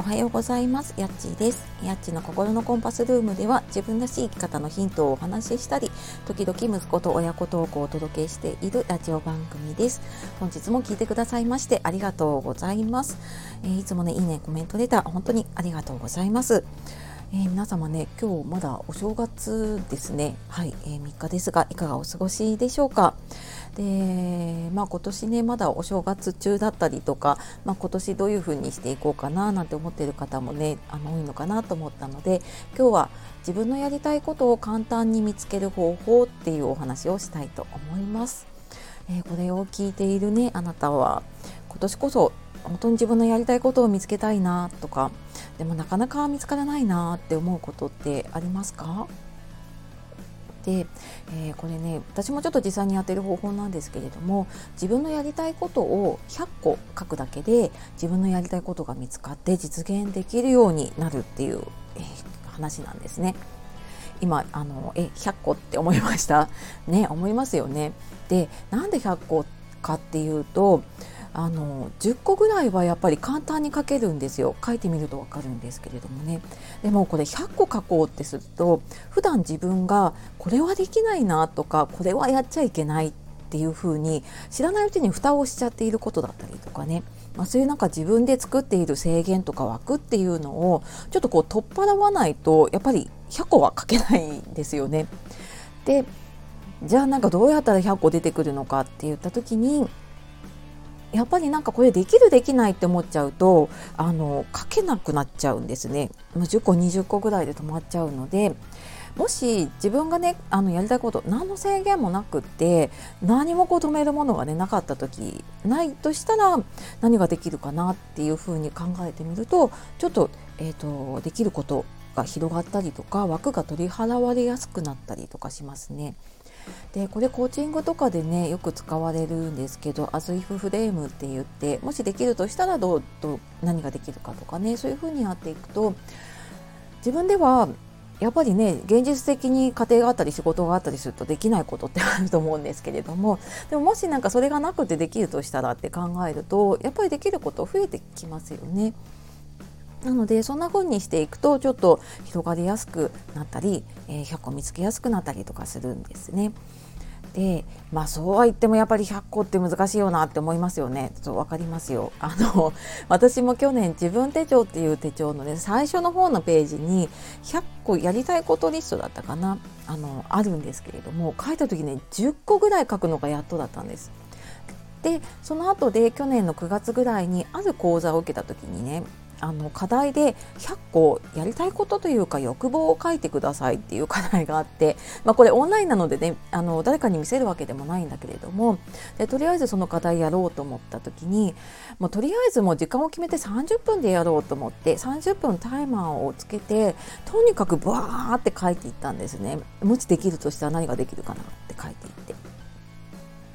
おはようございます。やっちーです。やっちの心のコンパスルームでは自分らしい生き方のヒントをお話ししたり時々息子と親子トークをお届けしているラジオ番組です。本日も聞いてくださいましてありがとうございます、えー、いつもねいいねコメントレター本当にありがとうございます。えー、皆様ね今日まだお正月ですねはい、えー、3日ですがいかがお過ごしでしょうかでまあ今年ねまだお正月中だったりとか、まあ、今年どういう風にしていこうかななんて思ってる方もねあの多いのかなと思ったので今日は自分のやりたいことを簡単に見つける方法っていうお話をしたいと思います。えー、これを聞いているねあなたは今年こそ本当に自分のやりたいことを見つけたいなとかでもなかなか見つからないなって思うことってありますか？で、えー、これね私もちょっと実際にやってる方法なんですけれども自分のやりたいことを100個書くだけで自分のやりたいことが見つかって実現できるようになるっていう、えー、話なんですね。今あのえ100個って思いました？ね思いますよね。でなんで100個かっていうとあの10個ぐらいはやっぱり簡単に書けるんですよ。書いてみると分かるんですけれどもね。でもこれ100個書こうってすると普段自分がこれはできないなとかこれはやっちゃいけないっていうふうに知らないうちに蓋をしちゃっていることだったりとかね。まあ、そういうなんか自分で作っている制限とか枠っていうのをちょっとこう取っ払わないとやっぱり100個は書けないんですよね。でじゃあなんかどうやったら100個出てくるのかって言った時にやっぱりなんかこれできるできないって思っちゃうとあの書けなくなっちゃうんですねもう10個20個ぐらいで止まっちゃうのでもし自分がねあのやりたいこと何の制限もなくって何もこう止めるものがねなかった時ないとしたら何ができるかなっていうふうに考えてみるとちょっと,、えーとできることが広がったりとか枠が取り払われやすくなったりとかしますね。でこれコーチングとかでねよく使われるんですけどアズイフフレームって言ってもしできるとしたらどうどう何ができるかとかねそういうふうにやっていくと自分ではやっぱりね現実的に家庭があったり仕事があったりするとできないことってあると思うんですけれどもでももし何かそれがなくてできるとしたらって考えるとやっぱりできること増えてきますよね。なのでそんな風にしていくとちょっと広がりやすくなったり、えー、100個見つけやすくなったりとかするんですね。でまあそうは言ってもやっぱり100個って難しいよなって思いますよね。そう分かりますよ。あの私も去年自分手帳っていう手帳のね最初の方のページに100個やりたいことリストだったかなあのあるんですけれども書いた時ね10個ぐらい書くのがやっとだったんです。でその後で去年の9月ぐらいにある講座を受けた時にねあの課題で100個やりたいことというか欲望を書いてくださいっていう課題があって、まあ、これオンラインなのでねあの誰かに見せるわけでもないんだけれどもでとりあえずその課題やろうと思った時にもうとりあえずもう時間を決めて30分でやろうと思って30分タイマーをつけてとにかくバーって書いていったんですね。もしできるとしたら何ができるかなって書いていって。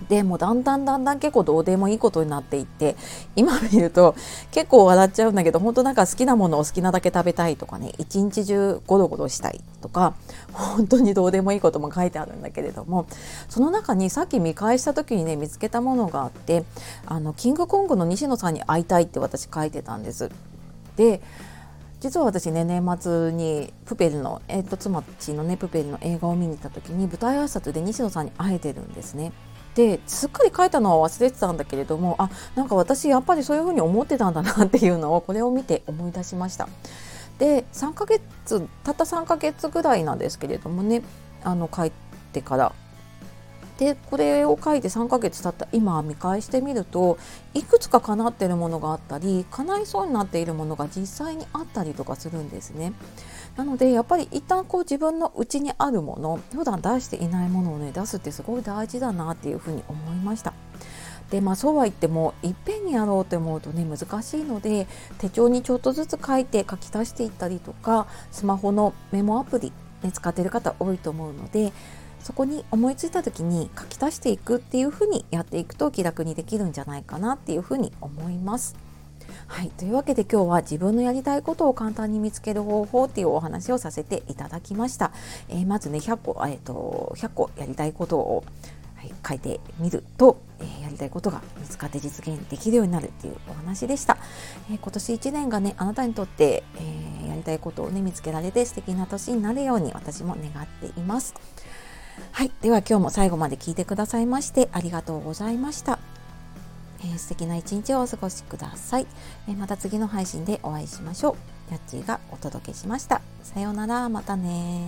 でもだんだんだんだん結構どうでもいいことになっていって今見ると結構笑っちゃうんだけど本当なんか好きなものを好きなだけ食べたいとかね一日中ゴロゴロしたいとか本当にどうでもいいことも書いてあるんだけれどもその中にさっき見返した時にね見つけたものがあってあのキングコングの西野さんに会いたいって私書いてたんです。で実は私ね年末にプペルの、えー、と妻ちのねプペルの映画を見に行った時に舞台挨拶で西野さんに会えてるんですね。ですっかり書いたのは忘れてたんだけれどもあなんか私やっぱりそういうふうに思ってたんだなっていうのをこれを見て思い出しました。で3ヶ月たった3ヶ月ぐらいなんですけれどもねあの帰ってからでこれを書いて3ヶ月経った今見返してみるといくつか叶ってるものがあったり叶いそうになっているものが実際にあったりとかするんですね。なのでやっぱり一旦こう自分の内にあるもの普段出していないものをね出すってすごい大事だなっていうふうに思いました。でまあそうは言ってもいっぺんにやろうと思うとね難しいので手帳にちょっとずつ書いて書き足していったりとかスマホのメモアプリ、ね、使ってる方多いと思うのでそこに思いついた時に書き足していくっていうふうにやっていくと気楽にできるんじゃないかなっていうふうに思います。はい、というわけで今日は自分のやりたいことを簡単に見つける方法っていうお話をさせていただきました。えー、まずね100個,、えーと、100個やりたいことを、は書いてみると、えー、やりたいことが見つかって実現できるようになるっていうお話でした、えー、今年1年がねあなたにとって、えー、やりたいことをね見つけられて素敵な年になるように私も願っていますはい。では今日も最後まで聞いてくださいましてありがとうございました。えー、素敵な一日をお過ごしください、えー、また次の配信でお会いしましょう。やっちーがお届けしました。さようなら、またね